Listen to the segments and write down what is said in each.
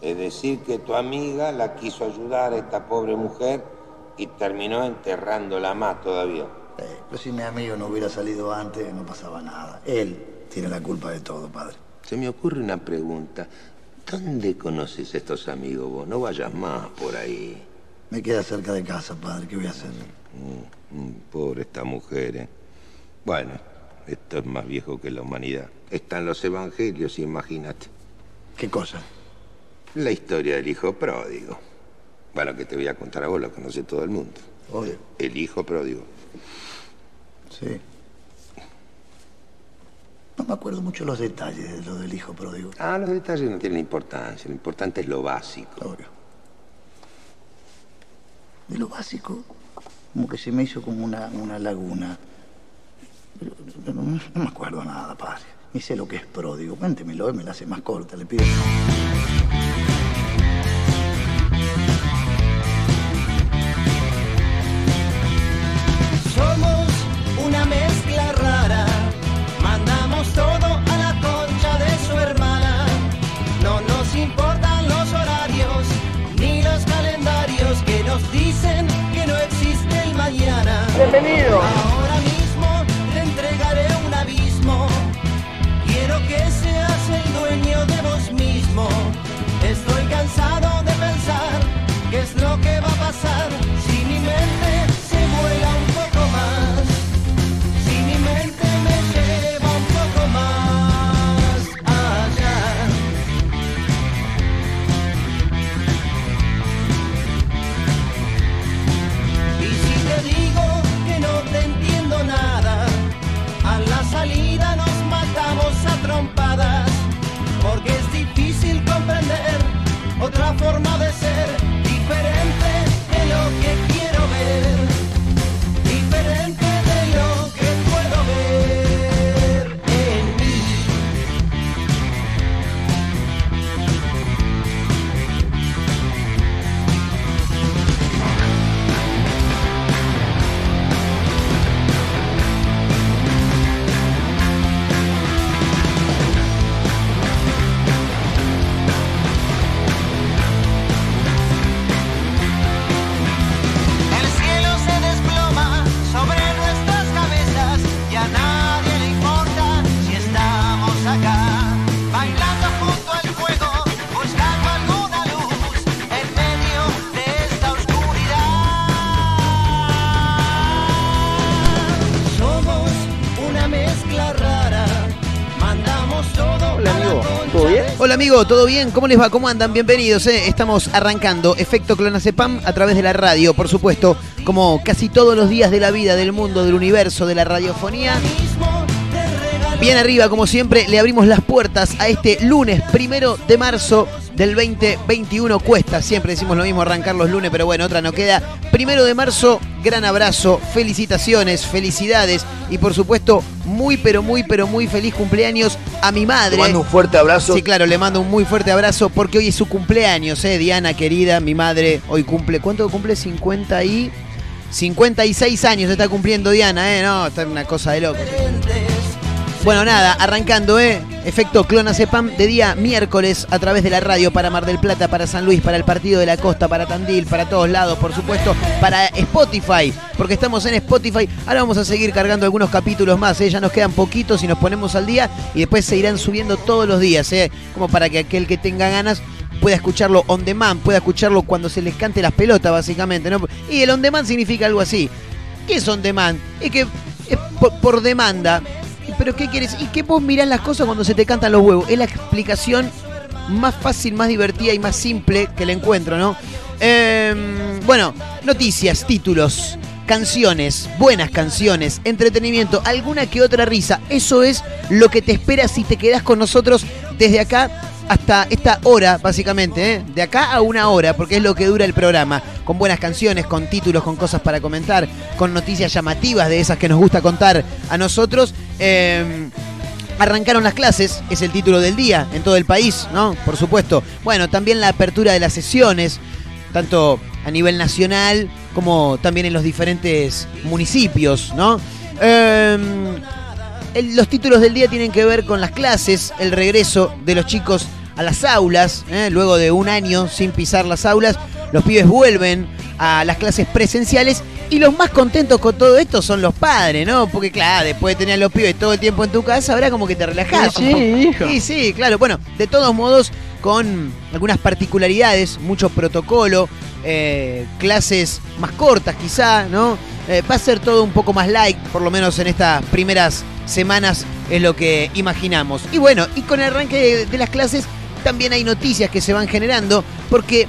Es decir, que tu amiga la quiso ayudar a esta pobre mujer y terminó enterrándola más todavía. Eh, pero si mi amigo no hubiera salido antes, no pasaba nada. Él tiene la culpa de todo, padre. Se me ocurre una pregunta. ¿Dónde conoces a estos amigos vos? No vayas más por ahí. Me queda cerca de casa, padre. ¿Qué voy a hacer? Mm, mm, pobre esta mujer, ¿eh? Bueno, esto es más viejo que la humanidad. Están los evangelios, imagínate. ¿Qué cosa? La historia del hijo pródigo. Bueno, que te voy a contar a vos, lo conoce todo el mundo. Obvio. El hijo pródigo. Sí. No me acuerdo mucho los detalles de lo del hijo pródigo. Ah, los detalles no tienen importancia. Lo importante es lo básico. Obvio. De lo básico, como que se me hizo como una, una laguna. No, no me acuerdo nada, padre. Ni sé lo que es pródigo. Cuéntemelo, él me la hace más corta, le pido. Bienvenido. Otra forma de ser, amigo, ¿todo bien? ¿Cómo les va? ¿Cómo andan? Bienvenidos. eh. Estamos arrancando Efecto Clonazepam a través de la radio, por supuesto, como casi todos los días de la vida, del mundo, del universo, de la radiofonía. Bien arriba, como siempre, le abrimos las puertas a este lunes primero de marzo del 2021. Cuesta, siempre decimos lo mismo, arrancar los lunes, pero bueno, otra no queda. Primero de marzo, gran abrazo, felicitaciones, felicidades y por supuesto, muy, pero muy, pero muy feliz cumpleaños a mi madre. Te mando un fuerte abrazo. Sí, claro, le mando un muy fuerte abrazo porque hoy es su cumpleaños, ¿eh? Diana querida, mi madre, hoy cumple, ¿cuánto cumple? 50 y... 56 años está cumpliendo Diana, ¿eh? No, está una cosa de loco. Bueno, nada, arrancando, ¿eh? Efecto Clonazepam de día miércoles a través de la radio para Mar del Plata, para San Luis, para el Partido de la Costa, para Tandil, para todos lados, por supuesto, para Spotify, porque estamos en Spotify. Ahora vamos a seguir cargando algunos capítulos más, ¿eh? Ya nos quedan poquitos y nos ponemos al día y después se irán subiendo todos los días, ¿eh? Como para que aquel que tenga ganas pueda escucharlo on demand, pueda escucharlo cuando se les cante las pelotas, básicamente, ¿no? Y el on demand significa algo así. ¿Qué es on demand? Es que es por demanda. ¿Pero qué quieres? ¿Y que vos mirás las cosas cuando se te cantan los huevos? Es la explicación más fácil, más divertida y más simple que le encuentro, ¿no? Em, bueno, noticias, títulos, canciones, buenas canciones, entretenimiento, alguna que otra risa. Eso es lo que te espera si te quedás con nosotros desde acá hasta esta hora, básicamente, ¿eh? de acá a una hora, porque es lo que dura el programa, con buenas canciones, con títulos, con cosas para comentar, con noticias llamativas de esas que nos gusta contar a nosotros. Eh, Arrancaron las clases, es el título del día en todo el país, ¿no? Por supuesto. Bueno, también la apertura de las sesiones, tanto a nivel nacional como también en los diferentes municipios, ¿no? El- los títulos del día tienen que ver con las clases, el regreso de los chicos a las aulas, ¿eh? luego de un año sin pisar las aulas, los pibes vuelven a las clases presenciales y los más contentos con todo esto son los padres, ¿no? Porque claro, después de tener a los pibes todo el tiempo en tu casa, ahora como que te relajás. Sí, sí, hijo. Sí, sí, claro. Bueno, de todos modos, con algunas particularidades, mucho protocolo, eh, clases más cortas quizá, ¿no? Eh, va a ser todo un poco más light, por lo menos en estas primeras semanas es lo que imaginamos. Y bueno, y con el arranque de, de las clases también hay noticias que se van generando, porque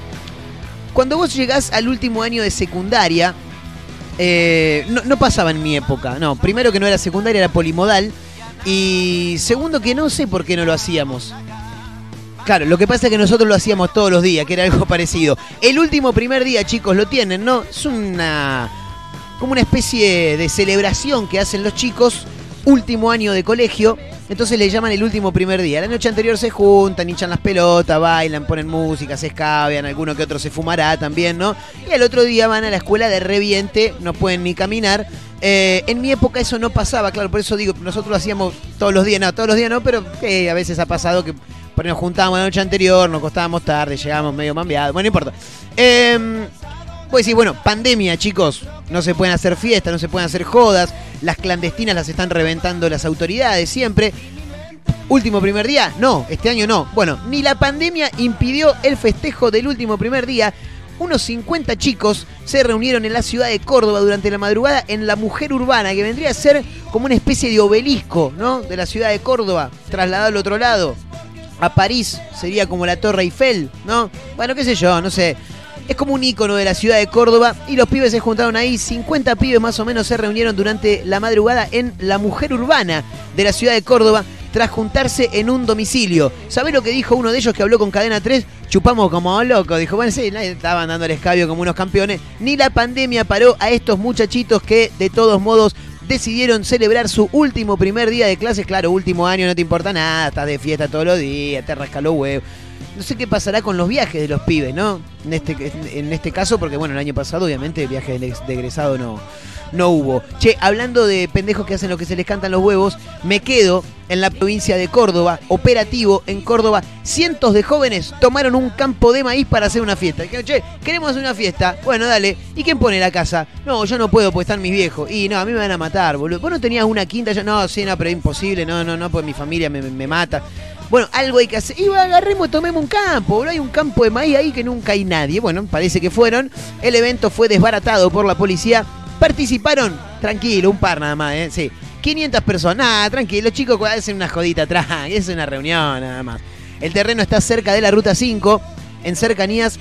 cuando vos llegás al último año de secundaria, eh, no, no pasaba en mi época. No, primero que no era secundaria, era polimodal. Y segundo que no sé por qué no lo hacíamos. Claro, lo que pasa es que nosotros lo hacíamos todos los días, que era algo parecido. El último primer día, chicos, lo tienen, ¿no? Es una. como una especie de celebración que hacen los chicos, último año de colegio. Entonces le llaman el último primer día. La noche anterior se juntan, hinchan las pelotas, bailan, ponen música, se escabean, alguno que otro se fumará también, ¿no? Y el otro día van a la escuela de reviente, no pueden ni caminar. Eh, en mi época eso no pasaba, claro, por eso digo, nosotros lo hacíamos todos los días, no, todos los días no, pero eh, a veces ha pasado que nos juntábamos la noche anterior, nos costábamos tarde, llegábamos medio mambeados, bueno, no importa. Eh, pues sí, bueno, pandemia, chicos. No se pueden hacer fiestas, no se pueden hacer jodas. Las clandestinas las están reventando las autoridades siempre. Último primer día, no, este año no. Bueno, ni la pandemia impidió el festejo del último primer día. Unos 50 chicos se reunieron en la ciudad de Córdoba durante la madrugada en la Mujer Urbana, que vendría a ser como una especie de obelisco, ¿no? De la ciudad de Córdoba, trasladado al otro lado. A París sería como la Torre Eiffel, ¿no? Bueno, qué sé yo, no sé. Es como un ícono de la ciudad de Córdoba y los pibes se juntaron ahí. 50 pibes más o menos se reunieron durante la madrugada en la Mujer Urbana de la ciudad de Córdoba tras juntarse en un domicilio. ¿Sabés lo que dijo uno de ellos que habló con Cadena 3? Chupamos como locos. Dijo, bueno, sí, estaban dando el escabio como unos campeones. Ni la pandemia paró a estos muchachitos que de todos modos decidieron celebrar su último primer día de clases. Claro, último año, no te importa nada, estás de fiesta todos los días, te rasca los huevos. No sé qué pasará con los viajes de los pibes, ¿no? En este, en este caso, porque bueno, el año pasado obviamente viaje de egresado no, no hubo. Che, hablando de pendejos que hacen lo que se les cantan los huevos, me quedo en la provincia de Córdoba, operativo en Córdoba. Cientos de jóvenes tomaron un campo de maíz para hacer una fiesta. Dijeron, che, queremos hacer una fiesta. Bueno, dale. ¿Y quién pone la casa? No, yo no puedo, porque están mis viejos. Y no, a mí me van a matar, boludo. Vos no tenías una quinta, yo, no, sí, no, pero imposible. No, no, no, pues mi familia me, me mata. Bueno, algo hay que hacer. Y agarremos tomemos un campo, boludo. Hay un campo de maíz ahí que nunca hay nadie. Bueno, parece que fueron. El evento fue desbaratado por la policía. Participaron, tranquilo, un par nada más, ¿eh? Sí. 500 personas, nada, tranquilo, los chicos hacen una jodita atrás, es una reunión nada más. El terreno está cerca de la ruta 5, en cercanías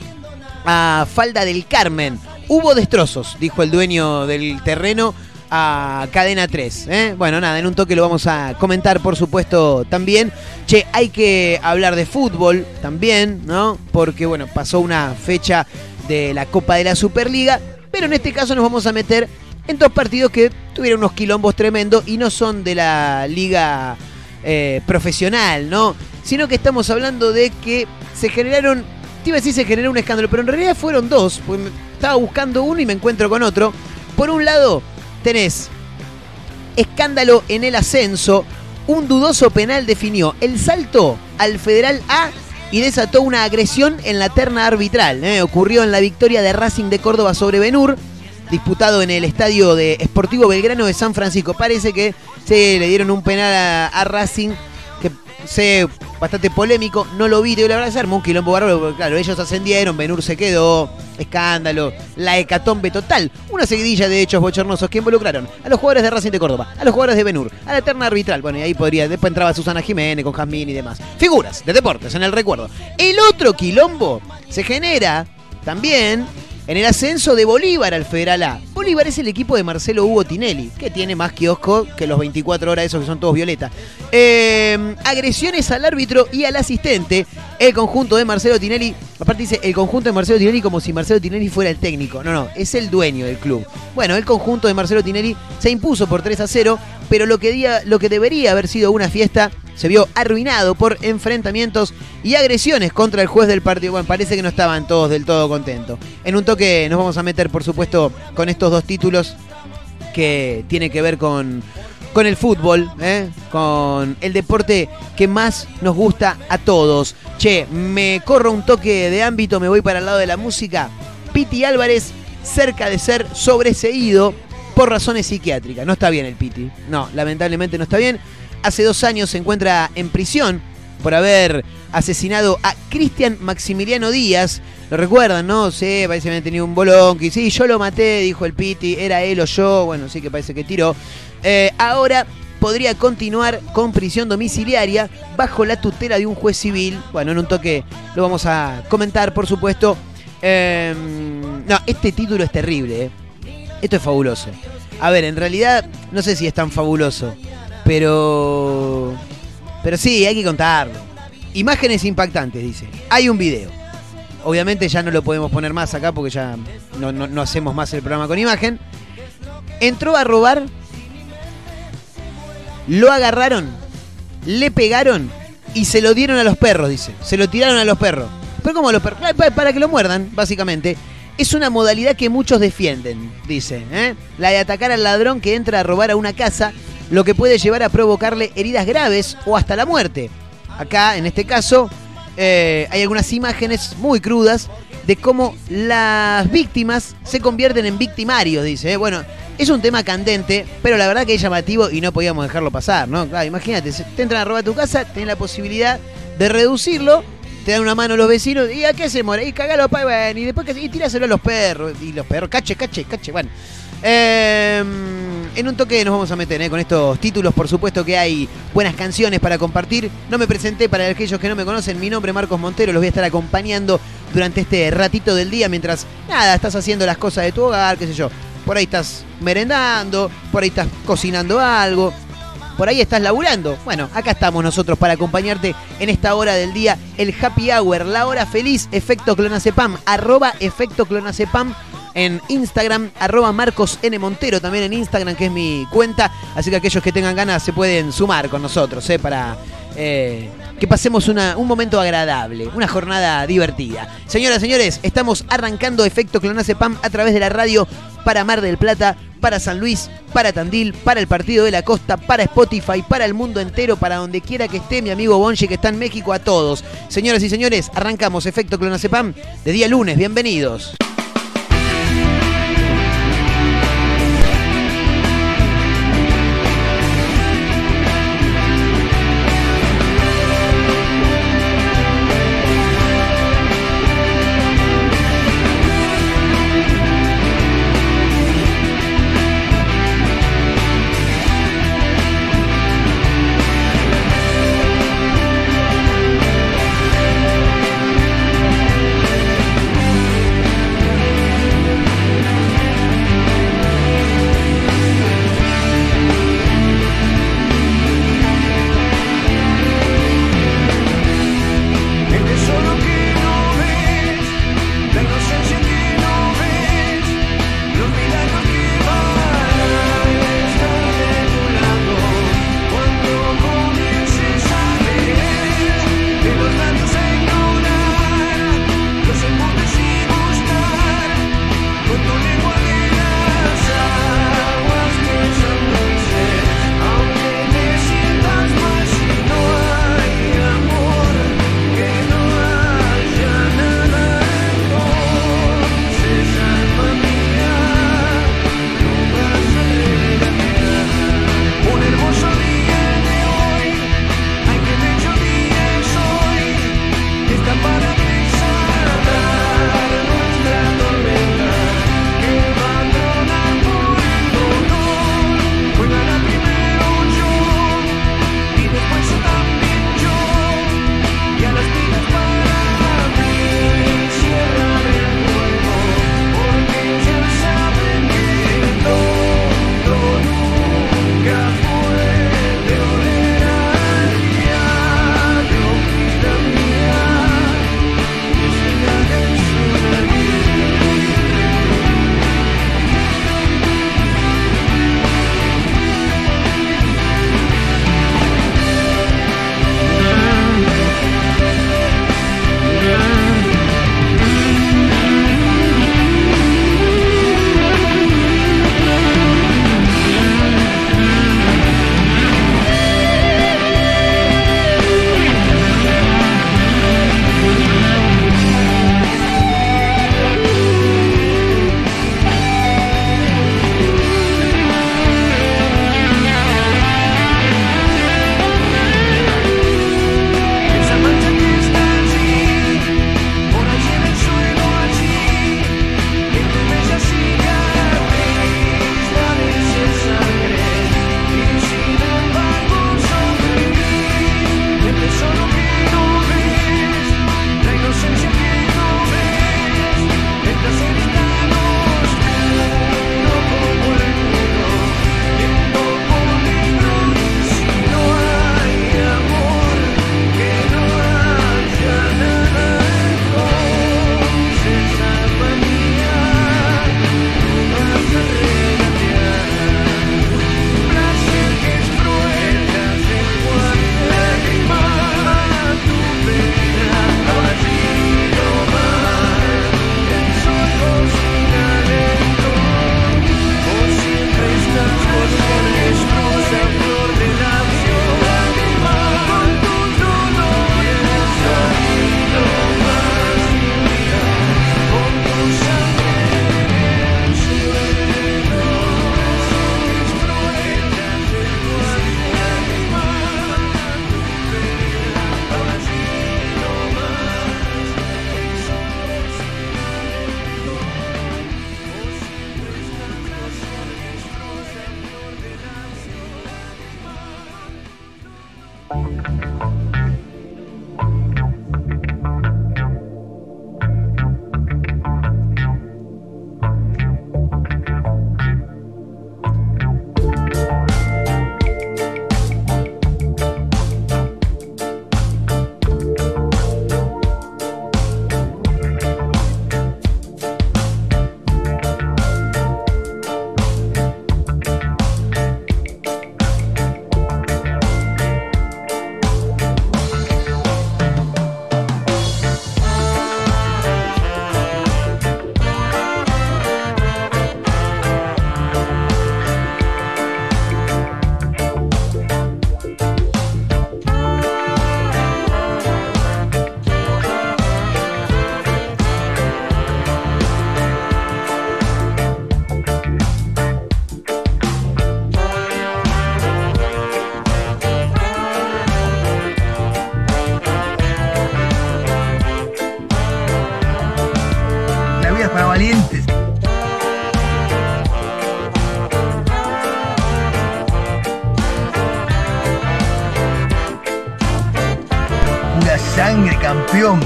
a Falda del Carmen. Hubo destrozos, dijo el dueño del terreno a Cadena 3. ¿eh? Bueno, nada, en un toque lo vamos a comentar, por supuesto, también. Che, hay que hablar de fútbol también, ¿no? Porque, bueno, pasó una fecha de la Copa de la Superliga, pero en este caso nos vamos a meter en dos partidos que tuvieron unos quilombos tremendos y no son de la liga eh, profesional, ¿no? Sino que estamos hablando de que se generaron, te iba a decir se generó un escándalo, pero en realidad fueron dos, porque estaba buscando uno y me encuentro con otro. Por un lado, tenés escándalo en el ascenso, un dudoso penal definió el salto al Federal A y desató una agresión en la terna arbitral. ¿eh? Ocurrió en la victoria de Racing de Córdoba sobre Benur, disputado en el estadio de Esportivo Belgrano de San Francisco. Parece que se le dieron un penal a, Racing sé bastante polémico, no lo vi, te verdad se armó un quilombo bárbaro, porque claro, ellos ascendieron, Benur se quedó, escándalo, la hecatombe total, una seguidilla de hechos bochornosos que involucraron a los jugadores de Racing de Córdoba, a los jugadores de Benur, a la eterna arbitral, bueno, y ahí podría, después entraba Susana Jiménez con Jazmín y demás. Figuras de deportes en el recuerdo. El otro quilombo se genera también en el ascenso de Bolívar al Federal A. Bolívar es el equipo de Marcelo Hugo Tinelli, que tiene más kiosco que los 24 horas esos que son todos violeta. Eh, agresiones al árbitro y al asistente. El conjunto de Marcelo Tinelli, aparte dice el conjunto de Marcelo Tinelli como si Marcelo Tinelli fuera el técnico. No, no, es el dueño del club. Bueno, el conjunto de Marcelo Tinelli se impuso por 3 a 0, pero lo que, día- lo que debería haber sido una fiesta se vio arruinado por enfrentamientos y agresiones contra el juez del partido. Bueno, parece que no estaban todos del todo contentos. En un toque nos vamos a meter, por supuesto, con estos dos títulos que tiene que ver con, con el fútbol, ¿eh? con el deporte que más nos gusta a todos. Che, me corro un toque de ámbito, me voy para el lado de la música. Piti Álvarez, cerca de ser sobreseído por razones psiquiátricas. No está bien el Piti. No, lamentablemente no está bien. Hace dos años se encuentra en prisión por haber asesinado a Cristian Maximiliano Díaz. Lo recuerdan, ¿no? Sí, parece que había tenido un bolón. Que sí, yo lo maté, dijo el Piti. Era él o yo. Bueno, sí que parece que tiró. Eh, ahora podría continuar con prisión domiciliaria bajo la tutela de un juez civil. Bueno, en un toque lo vamos a comentar, por supuesto. Eh, no, este título es terrible. ¿eh? Esto es fabuloso. A ver, en realidad no sé si es tan fabuloso, pero... Pero sí, hay que contarlo. Imágenes impactantes, dice. Hay un video. Obviamente ya no lo podemos poner más acá porque ya no, no- hacemos más el programa con imagen. Entró a robar, lo agarraron, le pegaron y se lo dieron a los perros, dice. Se lo tiraron a los perros. Pero como los perros, para que lo muerdan, básicamente. Es una modalidad que muchos defienden, dice. ¿eh? La de atacar al ladrón que entra a robar a una casa, lo que puede llevar a provocarle heridas graves o hasta la muerte. Acá, en este caso, eh, hay algunas imágenes muy crudas de cómo las víctimas se convierten en victimarios, dice. ¿eh? Bueno, es un tema candente, pero la verdad que es llamativo y no podíamos dejarlo pasar, ¿no? Claro, imagínate, te entran a robar tu casa, tenés la posibilidad de reducirlo, te dan una mano los vecinos, ¿y a qué se muere? Y cagalo, pa, bueno, y después que y tiráselo a los perros, y los perros, cache, cache, cache, bueno. Eh, en un toque nos vamos a meter ¿eh? con estos títulos, por supuesto que hay buenas canciones para compartir. No me presenté para aquellos que no me conocen, mi nombre es Marcos Montero, los voy a estar acompañando durante este ratito del día mientras, nada, estás haciendo las cosas de tu hogar, qué sé yo. Por ahí estás merendando, por ahí estás cocinando algo, por ahí estás laburando. Bueno, acá estamos nosotros para acompañarte en esta hora del día, el happy hour, la hora feliz, efecto clonacepam, arroba efecto clonacepam en Instagram, arroba Marcos. Montero también en Instagram, que es mi cuenta. Así que aquellos que tengan ganas se pueden sumar con nosotros, ¿eh? para eh, que pasemos una- un momento agradable, una jornada divertida. Señoras, señores, estamos arrancando efecto clonacepam a través de la radio para Mar del Plata, para San Luis, para Tandil, para el Partido de la Costa, para Spotify, para el mundo entero, para donde quiera que esté mi amigo Bonji que está en México, a todos. Señoras y señores, arrancamos Efecto Clonacepam de día lunes. Bienvenidos.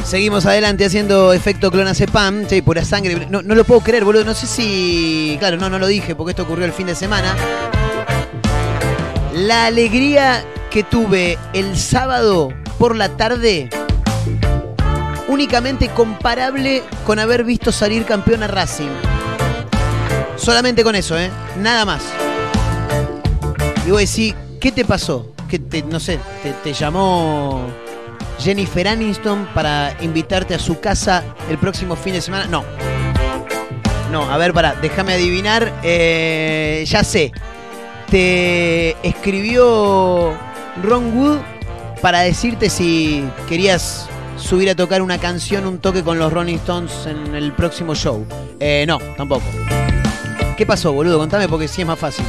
Seguimos adelante haciendo efecto clonazepam. Sí, pura sangre. No, no lo puedo creer, boludo. No sé si. Claro, no, no lo dije porque esto ocurrió el fin de semana. La alegría que tuve el sábado por la tarde. Únicamente comparable con haber visto salir campeón a Racing. Solamente con eso, ¿eh? Nada más. Y vos decís, ¿qué te pasó? Que te, no sé, te llamó Jennifer Aniston para invitarte a su casa el próximo fin de semana. No. No, a ver, para, déjame adivinar. Eh, ya sé. Te escribió Ron Wood para decirte si querías subir a tocar una canción, un toque con los Rolling Stones en el próximo show. Eh, no, tampoco. ¿Qué pasó, boludo? Contame porque sí es más fácil.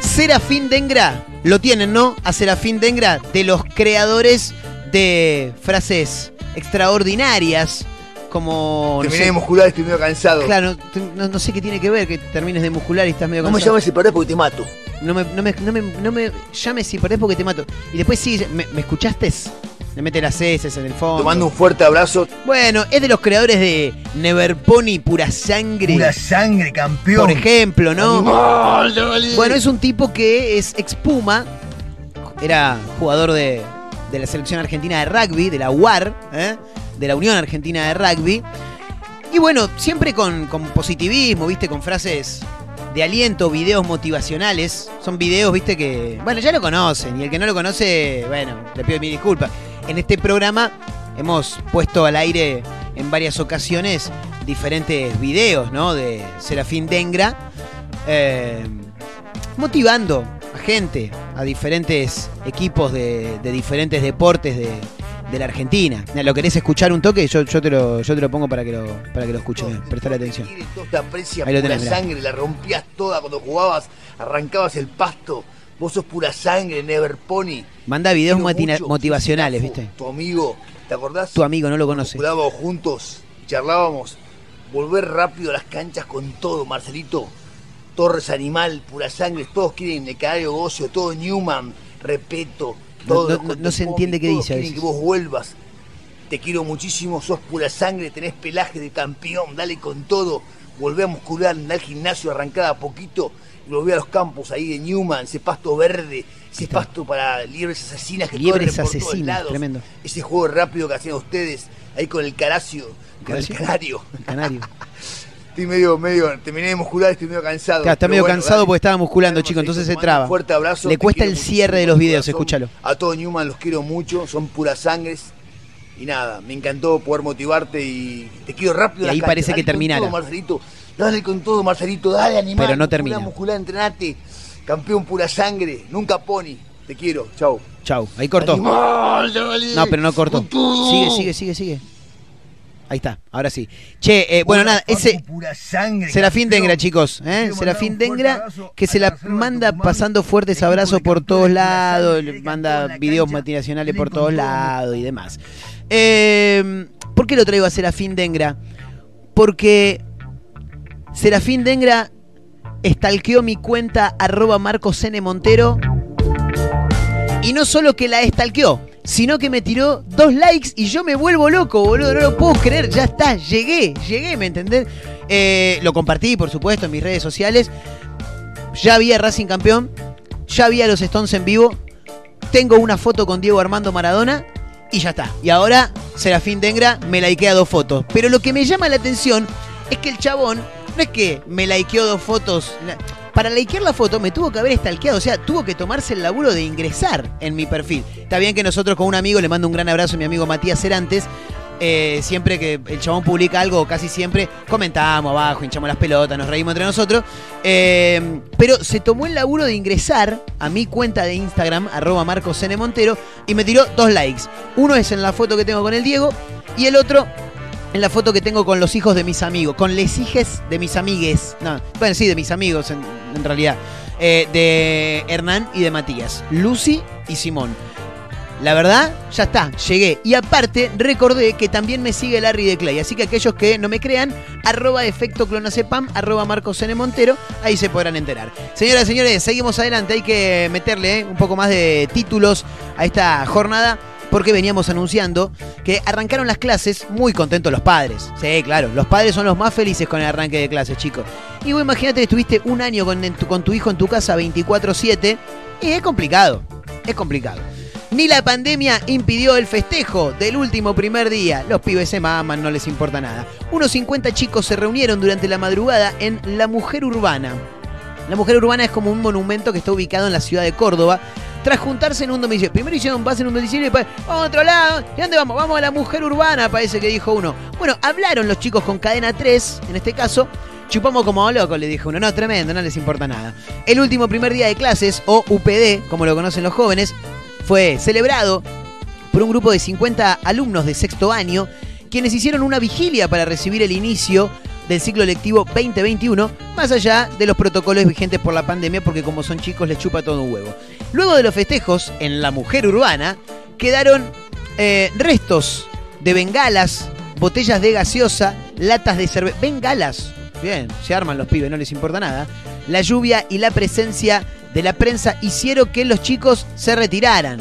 Serafín Dengra, lo tienen, ¿no? A Serafín Dengra, de los creadores de frases extraordinarias, como... no Terminé sé, de muscular y estoy medio cansado. Claro, no, no sé qué tiene que ver que termines de muscular y estás medio No me cansado. llames si perdés porque te mato. No me, no me, no me, no me llames si perdés porque te mato. Y después sí, ¿me, me escuchaste? Le mete las heces en el fondo. Te mando un fuerte abrazo. Bueno, es de los creadores de Neverpony Pura Sangre. Pura sangre, campeón. por ejemplo, ¿no? Bueno, es un tipo que es expuma. Era jugador de, de la selección argentina de rugby, de la UAR, ¿eh? de la Unión Argentina de Rugby. Y bueno, siempre con, positivismo, ¿viste? Con frases de aliento, videos motivacionales. Son videos, ¿viste? Que, bueno, ya lo conocen. Y el que no lo conoce, bueno, le pido mi disculpa. En este programa hemos puesto al aire en varias ocasiones diferentes videos, ¿no? De Serafín Dengra. eh, motivando gente, a diferentes equipos de, de diferentes deportes de, de la Argentina. ¿Lo querés escuchar un toque? Yo, yo, te, lo, yo te lo pongo para que lo, para que lo escuches. Prestale atención. Te aprecian Ahí lo pura tenés, sangre, la rompías toda cuando jugabas, arrancabas el pasto. Vos sos pura sangre, Never Pony. Manda videos mucho, motivacionales, ¿viste? Tu amigo, ¿te acordás? Tu amigo no lo conoce. Jugábamos juntos, charlábamos. Volver rápido a las canchas con todo, Marcelito. Torres Animal, pura sangre, todos quieren el canario Gocio, todo Newman, Repeto, todo. no- los no- no se entiende qué dice quieren que vos vuelvas. Te quiero muchísimo, sos pura sangre, tenés pelaje de campeón, dale con todo. Volvé a muscular, andá al gimnasio, arrancada a poquito y volvé a los campos ahí de Newman, ese pasto verde, ese está. pasto para liebres asesinas que Liebres corren por todos asesinas, lados. tremendo. Ese juego rápido que hacían ustedes ahí con el caracio, con el canario. El canario. Estoy medio, medio, terminé de muscular, estoy medio cansado. Claro, está medio bueno, cansado dale. porque estaba musculando, Tenemos chico, entonces se traba. Un fuerte abrazo. Le cuesta el cierre de los de videos, corazón. escúchalo. A todo Newman los quiero mucho, son puras sangres. Y nada, me encantó poder motivarte y te quiero rápido. Y ahí parece que Dale terminara. todo, Marcelito. Dale con todo, Marcelito. Dale, animal. Pero no termina. Muscular, entrenate. Campeón pura sangre. Nunca pony. Te quiero. Chau. Chau, ahí cortó. Animal, dale. No, pero no cortó. Sigue, sigue, sigue, sigue. Ahí está, ahora sí. Che, eh, bueno, nada, ese. sangre, Serafín. Dengra, chicos, ¿eh? Serafín Dengra, que se la manda pasando fuertes abrazos por todos lados, manda videos tiene por todos todo. lados y demás. Eh, ¿Por qué lo traigo a Serafín Dengra? Porque Serafín Dengra estalqueó mi cuenta arroba Marcos N. Montero y no solo que la estalqueó, sino que me tiró dos likes y yo me vuelvo loco, boludo. No lo puedo creer, ya está, llegué, llegué, ¿me entendés? Eh, lo compartí, por supuesto, en mis redes sociales. Ya había Racing campeón, ya había los Stones en vivo. Tengo una foto con Diego Armando Maradona y ya está. Y ahora Serafín Dengra me likea dos fotos. Pero lo que me llama la atención es que el chabón no es que me likeó dos fotos. Para likear la foto me tuvo que haber stalkeado, o sea, tuvo que tomarse el laburo de ingresar en mi perfil. Está bien que nosotros con un amigo, le mando un gran abrazo a mi amigo Matías Cerantes, eh, siempre que el chabón publica algo, casi siempre, comentamos abajo, hinchamos las pelotas, nos reímos entre nosotros. Eh, pero se tomó el laburo de ingresar a mi cuenta de Instagram, arroba Marcos. Montero, y me tiró dos likes. Uno es en la foto que tengo con el Diego, y el otro en la foto que tengo con los hijos de mis amigos, con les hijes de mis amigues. No, bueno, sí, de mis amigos en, realidad. Eh, de Hernán y de Matías. Lucy y Simón. la verdad, ya está, llegué. Y aparte, recordé que también me sigue Larry de Clay. Así que aquellos que no me crean, arroba efecto clonacepam, arroba Marcos. Montero, ahí se podrán enterar. Señoras y señores, seguimos adelante. Hay que meterle eh, un poco más de títulos a esta jornada. Porque veníamos anunciando que arrancaron las clases muy contentos los padres. Sí, claro, los padres son los más felices con el arranque de clases, chicos. Y vos imagínate que estuviste un año con, tu, hijo en tu casa 24-7. Y es complicado, es complicado. Ni la pandemia impidió el festejo del último primer día. Los pibes se maman, no les importa nada. Unos 50 chicos se reunieron durante la madrugada en La Mujer Urbana. La Mujer Urbana es como un monumento que está ubicado en la ciudad de Córdoba. Tras juntarse en un domicilio. Primero hicieron base en un domicilio y después, vamos a otro lado. ¿Y dónde vamos? Vamos a la Mujer Urbana, parece que dijo uno. Bueno, hablaron los chicos con cadena 3, en este caso, Chupamos como loco, le dijo uno. No, tremendo, no les importa nada. El último primer día de clases, o UPD, como lo conocen los jóvenes, fue celebrado por un grupo de 50 alumnos de sexto año, quienes hicieron una vigilia para recibir el inicio del ciclo lectivo 2021, más allá de los protocolos vigentes por la pandemia, porque como son chicos les chupa todo un huevo. Luego de los festejos en la mujer urbana, quedaron eh, restos de bengalas, botellas de gaseosa, latas de cerveza. Bengalas, bien, se arman los pibes, no les importa nada. La lluvia y la presencia de la prensa hicieron que los chicos se retiraran.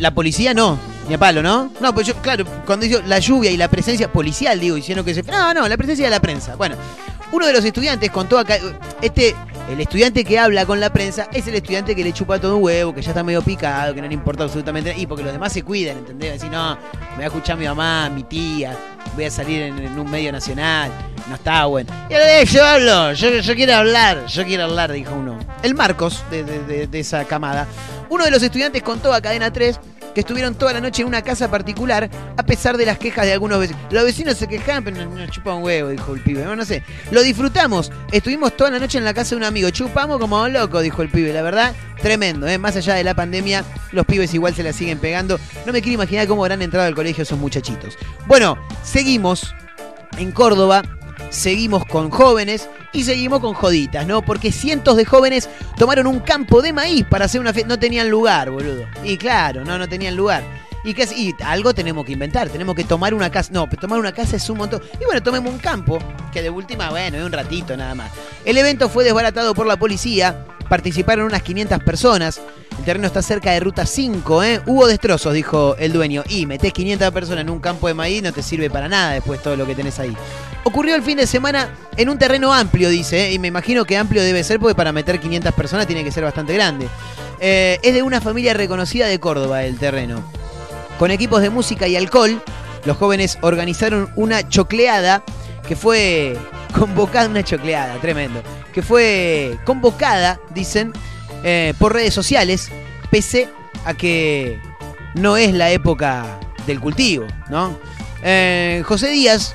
La policía no, ni a palo, ¿no? No, pues yo, claro, cuando digo la lluvia y la presencia policial, digo, hicieron que se. No, no, la presencia de la prensa. Bueno, uno de los estudiantes contó acá. Este, el estudiante que habla con la prensa es el estudiante que le chupa todo un huevo, que ya está medio picado, que no le importa absolutamente nada. Y porque los demás se cuidan, ¿entendés? Decir, no, me va a escuchar mi mamá, mi tía, voy a salir en, un medio nacional, no está bueno. Y ahora yo hablo, yo, quiero hablar, yo quiero hablar, dijo uno. El Marcos de esa camada. Uno de los estudiantes contó a Cadena 3 que estuvieron toda la noche en una casa particular a pesar de las quejas de algunos vecinos. Los vecinos se quejaban, pero no, chupan un huevo, dijo el pibe. No, sé. Lo disfrutamos. Estuvimos toda la noche en la casa de un amigo. Chupamos como locos, dijo el pibe. La verdad, tremendo. ¿eh? Más allá de la pandemia, los pibes igual se la siguen pegando. No me quiero imaginar cómo habrán entrado al colegio esos muchachitos. Bueno, seguimos en Córdoba seguimos con jóvenes y seguimos con joditas, ¿no? Porque cientos de jóvenes tomaron un campo de maíz para hacer una fiesta. No tenían lugar, boludo. Y claro, no, no tenían lugar. Y, que, y algo tenemos que inventar, tenemos que tomar una casa. No, tomar una casa es un montón. Y bueno, tomemos un campo, que de última, bueno, es un ratito nada más. El evento fue desbaratado por la policía, participaron unas 500 personas. El terreno está cerca de ruta 5, ¿eh? Hubo destrozos, dijo el dueño. Y metés 500 personas en un campo de maíz, no te sirve para nada después todo lo que tenés ahí. Ocurrió el fin de semana en un terreno amplio, dice, ¿eh? y me imagino que amplio debe ser porque para meter 500 personas tiene que ser bastante grande. Eh, es de una familia reconocida de Córdoba el terreno. Con equipos de música y alcohol, los jóvenes organizaron una chocleada que fue convocada, una chocleada, tremendo, que fue convocada, dicen, eh, por redes sociales, pese a que no es la época del cultivo, ¿no? José Díaz,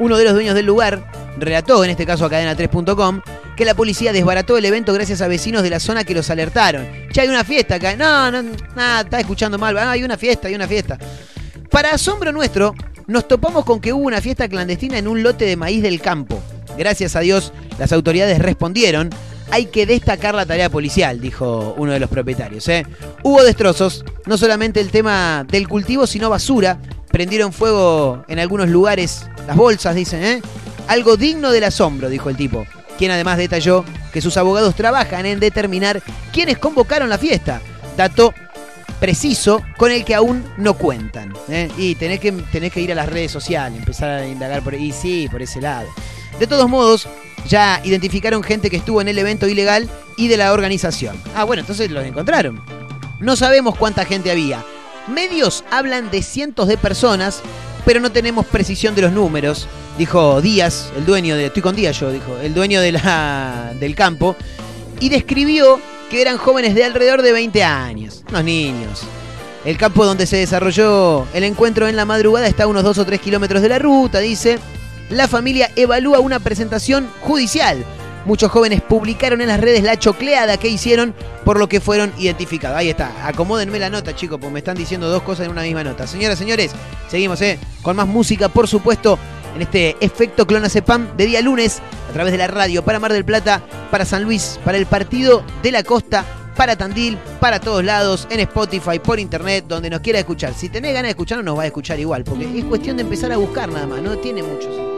uno de los dueños del lugar relató, en este caso a cadena3.com, que la policía desbarató el evento gracias a vecinos de la zona que los alertaron. Ya hay una fiesta acá. No, no, nada, está escuchando mal. Ah, hay una fiesta, hay una fiesta. Para asombro nuestro, nos topamos con que hubo una fiesta clandestina en un lote de maíz del campo. Gracias a Dios, las autoridades respondieron. Hay que destacar la tarea policial, dijo uno de los propietarios. ¿eh? Hubo destrozos, no solamente el tema del cultivo, sino basura, prendieron fuego en algunos lugares las bolsas, dicen, ¿eh? Algo digno del asombro, dijo el tipo, quien además detalló que sus abogados trabajan en determinar quiénes convocaron la fiesta. Dato preciso con el que aún no cuentan. ¿eh? Y tenés que, tenés que ir a las redes sociales, empezar a indagar por ahí. sí, por ese lado. De todos modos, ya identificaron gente que estuvo en el evento ilegal y de la organización. Ah, bueno, entonces los encontraron. No sabemos cuánta gente había. Medios hablan de cientos de personas, pero no tenemos precisión de los números, dijo Díaz, el dueño de. Estoy con Díaz yo, dijo, el dueño del campo, y describió que eran jóvenes de alrededor de 20 años, unos niños. El campo donde se desarrolló el encuentro en la madrugada está a unos 2 o 3 kilómetros de la ruta, dice. La familia evalúa una presentación judicial Muchos jóvenes publicaron en las redes la chocleada que hicieron, por lo que fueron identificados. Ahí está, acomódenme la nota, chicos, porque me están diciendo dos cosas en una misma nota. Señoras, señores, seguimos, ¿eh? Con más música, por supuesto, en este efecto Clonacepam de día lunes, a través de la radio para Mar del Plata, para San Luis, para el partido de la costa para Tandil, para todos lados, en Spotify, por internet, donde nos quiera escuchar. Si tenés ganas de escucharnos, nos va a escuchar igual, porque es cuestión de empezar a buscar nada más, no tiene mucho. Una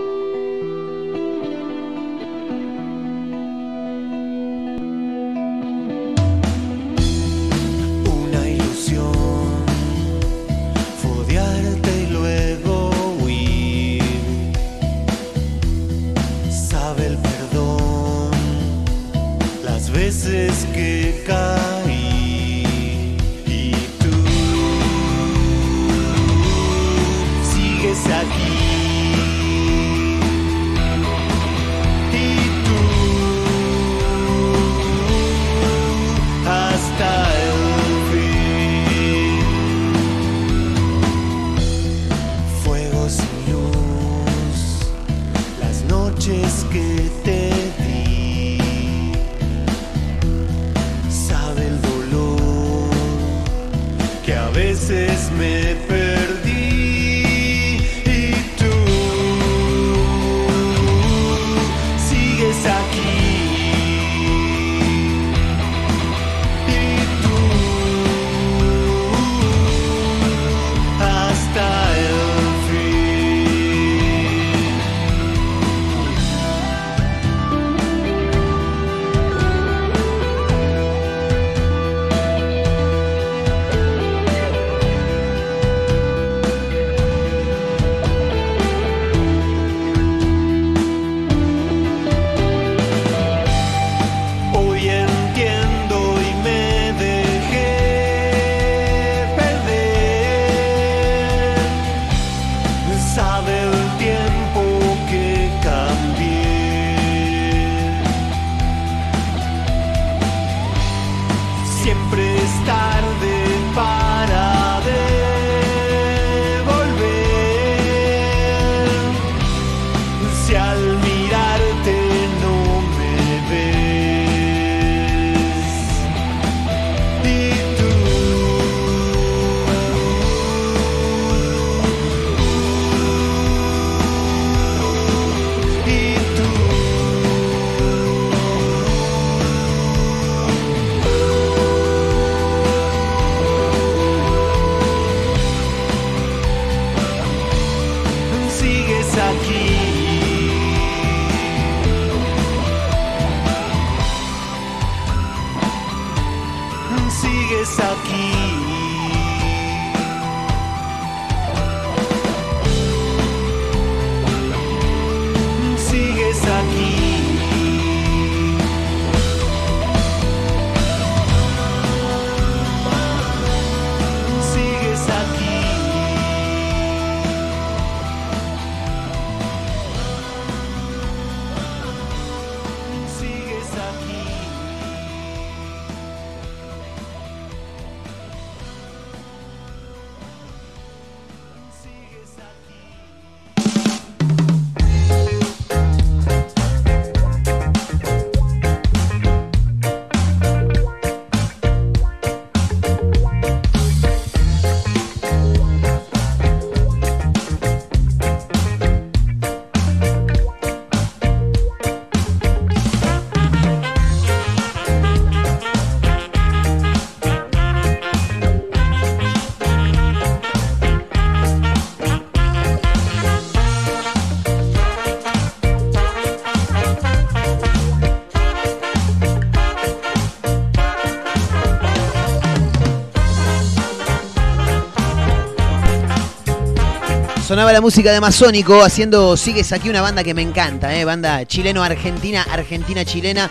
Sonaba la música de Masónico haciendo Sigues aquí una banda que me encanta, ¿eh? banda chileno-argentina, argentina-chilena,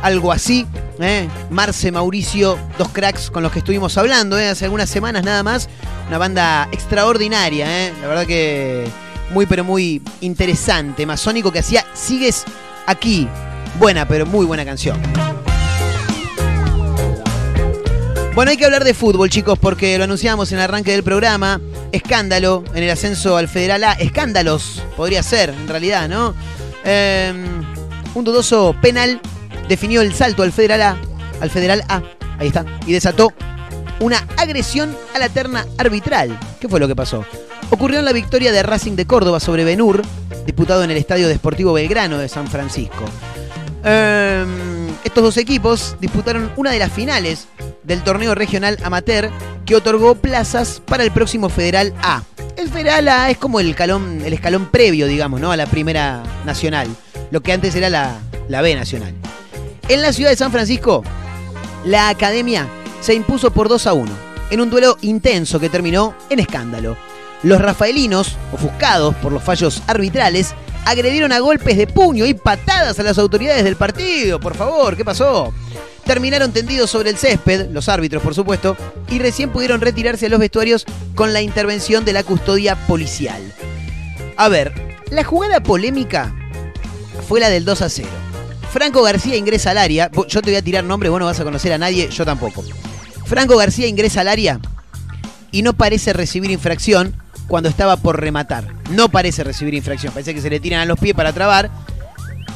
algo así. ¿eh? Marce, Mauricio, dos cracks con los que estuvimos hablando ¿eh? hace algunas semanas nada más. Una banda extraordinaria, ¿eh? la verdad que muy pero muy interesante. Masónico que hacía Sigues aquí. Buena, pero muy buena canción. Bueno, hay que hablar de fútbol, chicos, porque lo anunciamos en el arranque del programa. Escándalo en el ascenso al Federal A. Escándalos, podría ser, en realidad, ¿no? Eh, un dudoso penal definió el salto al Federal A. Al Federal A. Ahí está. Y desató una agresión a la terna arbitral. ¿Qué fue lo que pasó? Ocurrió en la victoria de Racing de Córdoba sobre Benur, disputado en el Estadio Deportivo Belgrano de San Francisco. Eh, estos dos equipos disputaron una de las finales del torneo regional amateur que otorgó plazas para el próximo Federal A. El Federal A es como el escalón, el escalón previo, digamos, ¿no? a la primera nacional, lo que antes era la, la B nacional. En la ciudad de San Francisco, la academia se impuso por 2 a 1, en un duelo intenso que terminó en escándalo. Los rafaelinos, ofuscados por los fallos arbitrales, agredieron a golpes de puño y patadas a las autoridades del partido. Por favor, ¿qué pasó? Terminaron tendidos sobre el césped, los árbitros por supuesto, y recién pudieron retirarse a los vestuarios con la intervención de la custodia policial. A ver, la jugada polémica fue la del 2 a 0. Franco García ingresa al área. Yo te voy a tirar nombre, vos no vas a conocer a nadie, yo tampoco. Franco García ingresa al área y no parece recibir infracción cuando estaba por rematar. No parece recibir infracción, parece que se le tiran a los pies para trabar.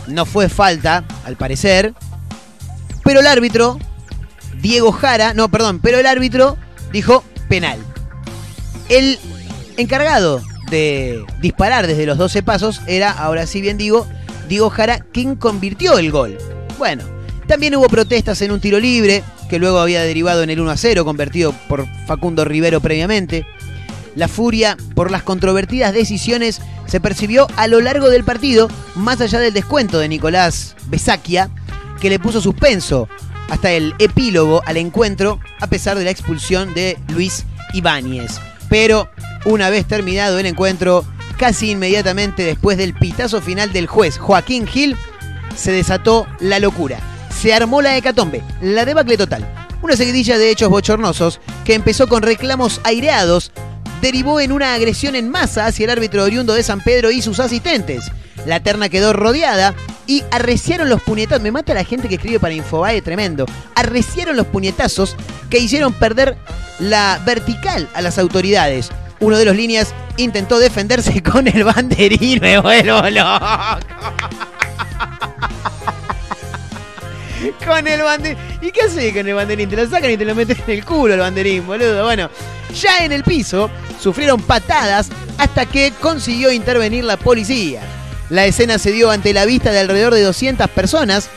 No fue falta, al parecer. Pero el árbitro, Diego Jara, no, perdón, pero el árbitro dijo penal. El encargado de disparar desde los 12 pasos era, ahora sí bien digo, Diego Jara, quien convirtió el gol. Bueno, también hubo protestas en un tiro libre, que luego había derivado en el 1 a 0, convertido por Facundo Rivero previamente. La furia por las controvertidas decisiones se percibió a lo largo del partido, más allá del descuento de Nicolás Besaquia, que le puso suspenso hasta el epílogo al encuentro, a pesar de la expulsión de Luis Ibáñez. Pero una vez terminado el encuentro, casi inmediatamente después del pitazo final del juez Joaquín Gil, se desató la locura. Se armó la hecatombe, la debacle total. Una seguidilla de hechos bochornosos que empezó con reclamos aireados, derivó en una agresión en masa hacia el árbitro oriundo de San Pedro y sus asistentes. La terna quedó rodeada y arreciaron los puñetazos. Me mata la gente que escribe para Infobae, tremendo. Arreciaron los puñetazos que hicieron perder la vertical a las autoridades. Uno de los líneas intentó defenderse con el banderín. Me vuelvo loco. con el banderín. ¿Y qué hace con el banderín? Te lo sacan y te lo meten en el culo el banderín, boludo. Bueno, ya en el piso sufrieron patadas hasta que consiguió intervenir la policía. La escena se dio ante la vista de alrededor de 200 personas,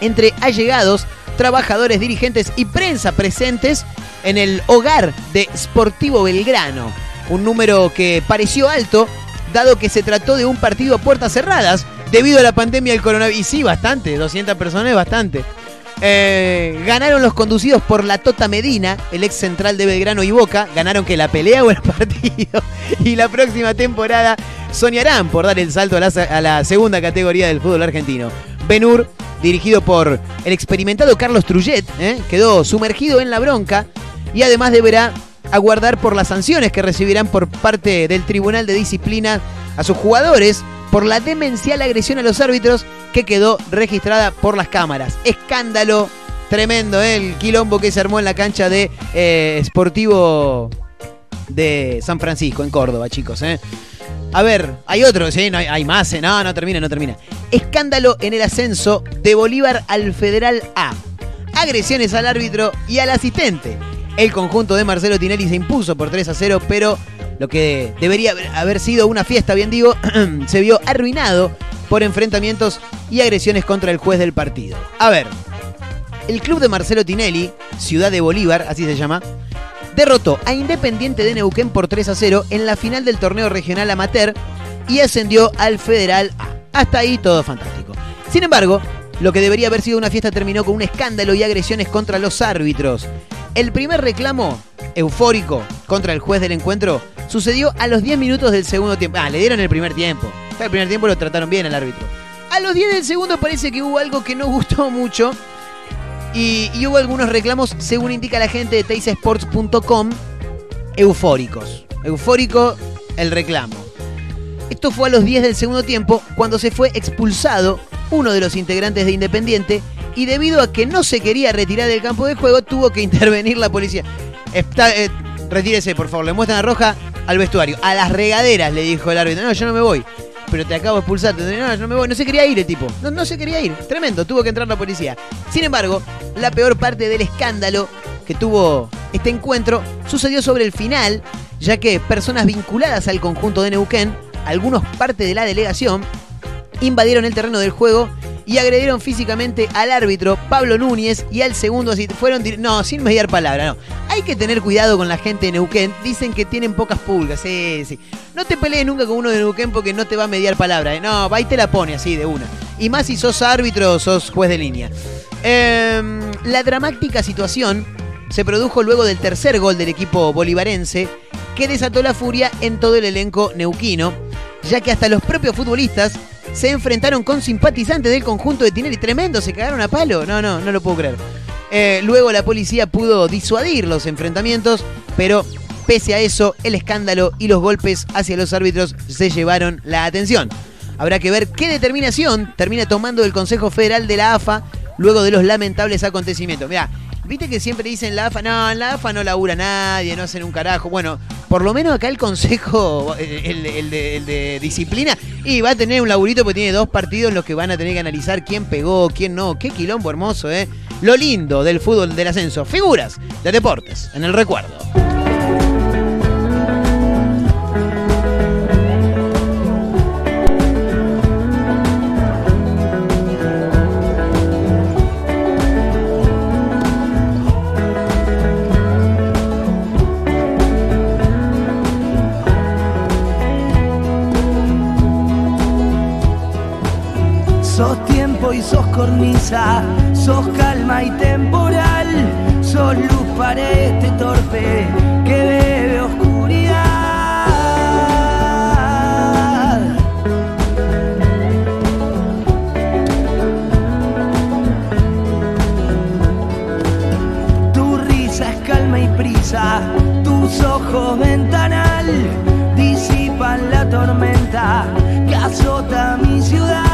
entre allegados, trabajadores, dirigentes y prensa presentes en el hogar de Sportivo Belgrano. Un número que pareció alto, dado que se trató de un partido a puertas cerradas, debido a la pandemia del coronavirus. Y sí, bastante, 200 personas es bastante. Eh, ganaron los conducidos por la Tota Medina, el ex central de Belgrano y Boca. Ganaron que la pelea o el partido. Y la próxima temporada soñarán por dar el salto a la, segunda categoría del fútbol argentino. Benur, dirigido por el experimentado Carlos Trujet, ¿eh? quedó sumergido en la bronca y además deberá aguardar por las sanciones que recibirán por parte del Tribunal de Disciplina a sus jugadores por la demencial agresión a los árbitros que quedó registrada por las cámaras. Escándalo tremendo, ¿eh? el quilombo que se armó en la cancha de eh, Sportivo de San Francisco, en Córdoba, chicos. ¿eh? A ver, hay otro, ¿sí? No, hay, más, no, no termina, no termina. Escándalo en el ascenso de Bolívar al Federal A. Agresiones al árbitro y al asistente. El conjunto de Marcelo Tinelli se impuso por 3 a 0, pero lo que debería haber sido una fiesta, bien digo, se vio arruinado por enfrentamientos y agresiones contra el juez del partido. A ver, el club de Marcelo Tinelli, Ciudad de Bolívar, así se llama, derrotó a Independiente de Neuquén por 3 a 0 en la final del torneo regional amateur y ascendió al Federal A. Hasta ahí todo fantástico. Sin embargo, lo que debería haber sido una fiesta terminó con un escándalo y agresiones contra los árbitros. El primer reclamo eufórico contra el juez del encuentro sucedió a los 10 minutos del segundo tiempo. Ah, le dieron el primer tiempo. El primer tiempo lo trataron bien al árbitro. A los 10 del segundo parece que hubo algo que no gustó mucho. Y, hubo algunos reclamos, según indica la gente de teisesports.com, eufóricos. Eufórico el reclamo. Esto fue a los 10 del segundo tiempo, cuando se fue expulsado uno de los integrantes de Independiente y debido a que no se quería retirar del campo de juego, tuvo que intervenir la policía. Eh, retírese, por favor, le muestran a Roja al vestuario. A las regaderas, le dijo el árbitro. No, yo no me voy. Pero te acabo de expulsar. No, yo no me voy. No se quería ir el tipo. No, no se quería ir. Tremendo. Tuvo que entrar la policía. Sin embargo, la peor parte del escándalo que tuvo este encuentro sucedió sobre el final, ya que personas vinculadas al conjunto de Neuquén, algunos parte de la delegación, invadieron el terreno del juego y agredieron físicamente al árbitro Pablo Núñez y al segundo así fueron no, sin mediar palabra, no. Hay que tener cuidado con la gente de Neuquén, dicen que tienen pocas pulgas, sí, sí. No te pelees nunca con uno de Neuquén porque no te va a mediar palabra, ¿eh? no, va y te la pone así de una. Y más si sos árbitro sos juez de línea. Em, la dramática situación se produjo luego del tercer gol del equipo bolivarense que desató la furia en todo el elenco neuquino, ya que hasta los propios futbolistas se enfrentaron con simpatizantes del conjunto de Tinelli. Tremendo, se cagaron a palo. No, no, no lo puedo creer. Eh, luego la policía pudo disuadir los enfrentamientos, pero pese a eso, el escándalo y los golpes hacia los árbitros se llevaron la atención. Habrá que ver qué determinación termina tomando el Consejo Federal de la AFA luego de los lamentables acontecimientos. Mirá, viste que siempre dicen la AFA, no, en la AFA no labura nadie, no hacen un carajo. Bueno, por lo menos acá el Consejo, el, el de, disciplina, y va a tener un laburito porque tiene dos partidos los que van a tener que analizar quién pegó, quién no. Qué quilombo hermoso, ¿eh? Lo lindo del fútbol del ascenso. Figuras de deportes en el recuerdo. Sos tiempo y sos cornisa, sos calma y temporal, sos luz para este torpe que bebe oscuridad. Tu risa es calma y prisa, tus ojos ventanal disipan la tormenta que azota mi ciudad.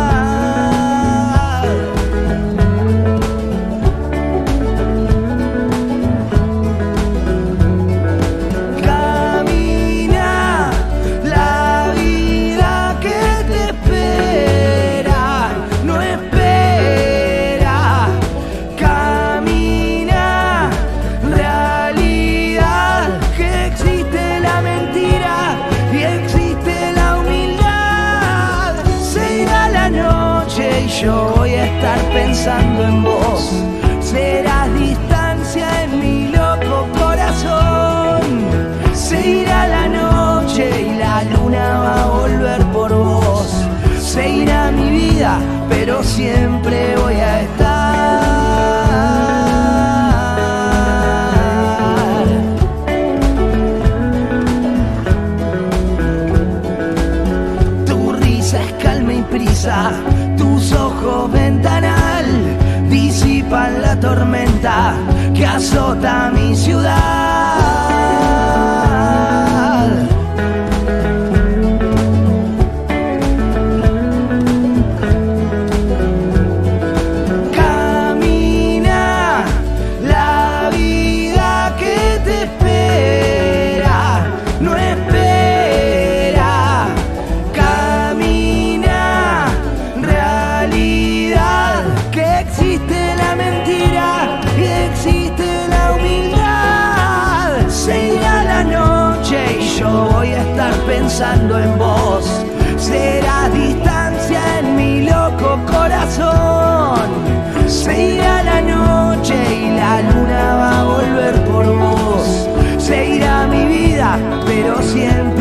pensando en vos. Serás distancia en mi loco corazón. Se irá la noche y la luna va a volver por vos. Se irá mi vida, pero siempre voy a que azota mi ciudad. Pensando en vos. Será distancia en mi loco corazón. Se irá la noche y la luna va a volver por vos. Se irá mi vida, pero siempre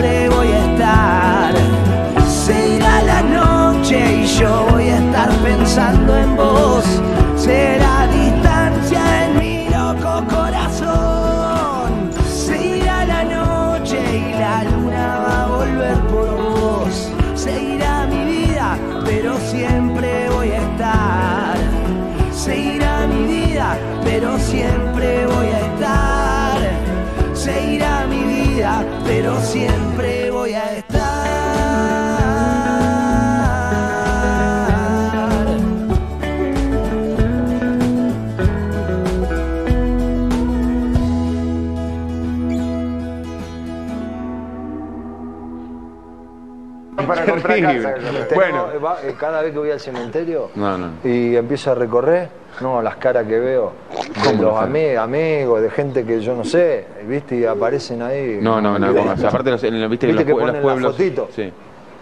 Terrible. casa. Bueno. Va- eh, cada vez que voy al cementerio No, no. y empiezo a recorrer, no, las caras que veo de ¿Cómo los amigos, de gente que yo no sé, ¿viste? Y aparecen ahí. No, no, no. Aparte, los, en, el- viste, ¿Viste los, que los ponen la fotito? Sí.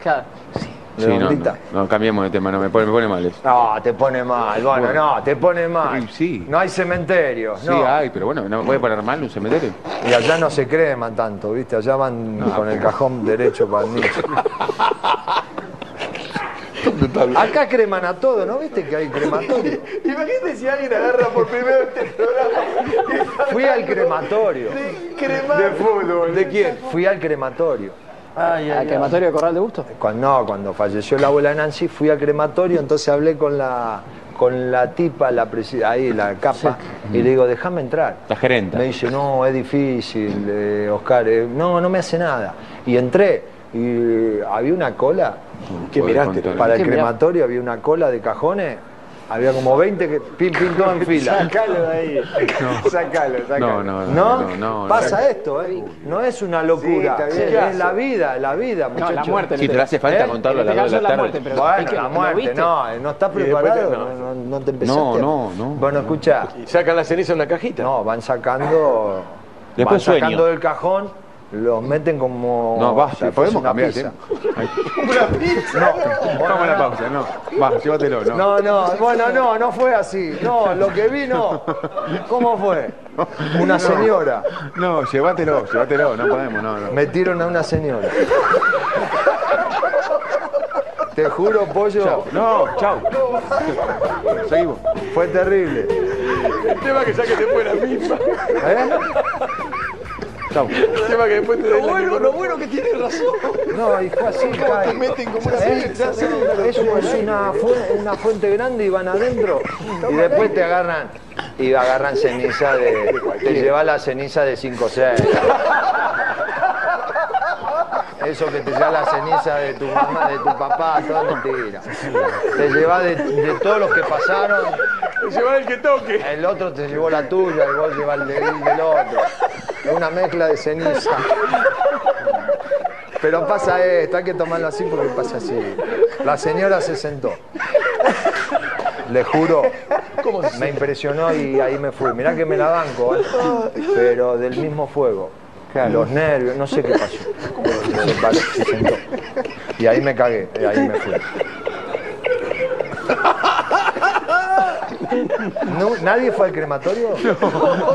Claro, sí. De Sí, no, no, no, cambiemos de tema, no, me pone, me pone mal eso. No, te pone mal, bueno, Bueno. no, te pone mal. Sí, sí. No hay cementerio, Sí, no. hay, pero bueno, no me puede poner mal un cementerio. Y allá no se creman tanto, ¿viste? Allá van con el cajón derecho para el nicho. Acá creman a todo, ¿no viste que hay crematorio? Imagínate si alguien agarra por primera vez este programa. Fui al crematorio. De fútbol. ¿De quién? Fui al crematorio. ¿Al crematorio de Corral de Busto? Cuando, no, cuando falleció la abuela Nancy, fui al crematorio, entonces hablé con la, con la tipa, la ahí, la capa, y le digo, déjame entrar. La gerenta. Me dice, no, es difícil, eh, Oscar, eh, no, no me hace nada. Y entré, y había una cola. ¿Qué miraste? contar. Para el crematorio había una cola de cajones, había como 20 que pim, pim, todo en fila. Sacalo de ahí. Sacalo, sacalo. No, no, no. ¿No? no, no, Pasa esto, ¿eh? No es una locura. Sí, bien. es la vida, la vida, No, muchachos. la muerte. Si te hace falta ¿Eh? contarlo a este caso de la la tarde. muerte, pero Bueno, la ¿Lo muerte, no, no estás preparado, no. no, no, no te empezaste. No, no, no. Bueno, escucha, Y sacan la ceniza en la cajita. no, van sacando, Después van sacando sueño. del cajón, los meten como. No, si basta, fuese podemos una cambiar. pizza. ¿sí? Vamos a la pausa, no. Va, llévatelo, no. No, no, bueno, no, no fue así. No, lo que vi no. ¿Cómo fue? Una señora. No, llévatelo, llévatelo, no podemos, no, no. Metieron a una señora. Te juro, pollo, No, chau. Seguimos. fue terrible. El tema que saque después la misma. ¿Eh? Chau. El tema que después te den la misma. lo bueno que tiene razón. No, y fue así, cae. meten como una ¿Eh? pizza, sí, Es, un- es una, fu- una fuente grande y van adentro. Y después te agarran y agarran ceniza de. Te lleva la ceniza de 5 o 6. Eso que te lleva la ceniza de tu mamá, de tu papá, toda mentira. Te lleva de, de todos los que pasaron. Llevar el que toque. El otro te llevó la tuya y vos llevas el del, del otro. Es una mezcla de ceniza. Pero pasa esto, hay que tomarlo así porque pasa así. La señora se sentó. Le juro, me impresionó y ahí me fui. Mirá que me la banco, ¿eh? pero del mismo fuego. Los nervios, no sé qué pasó. Se, sentó. Y ahí me cagué, y ahí me fui. No, ¿Nadie fue al crematorio? No, no,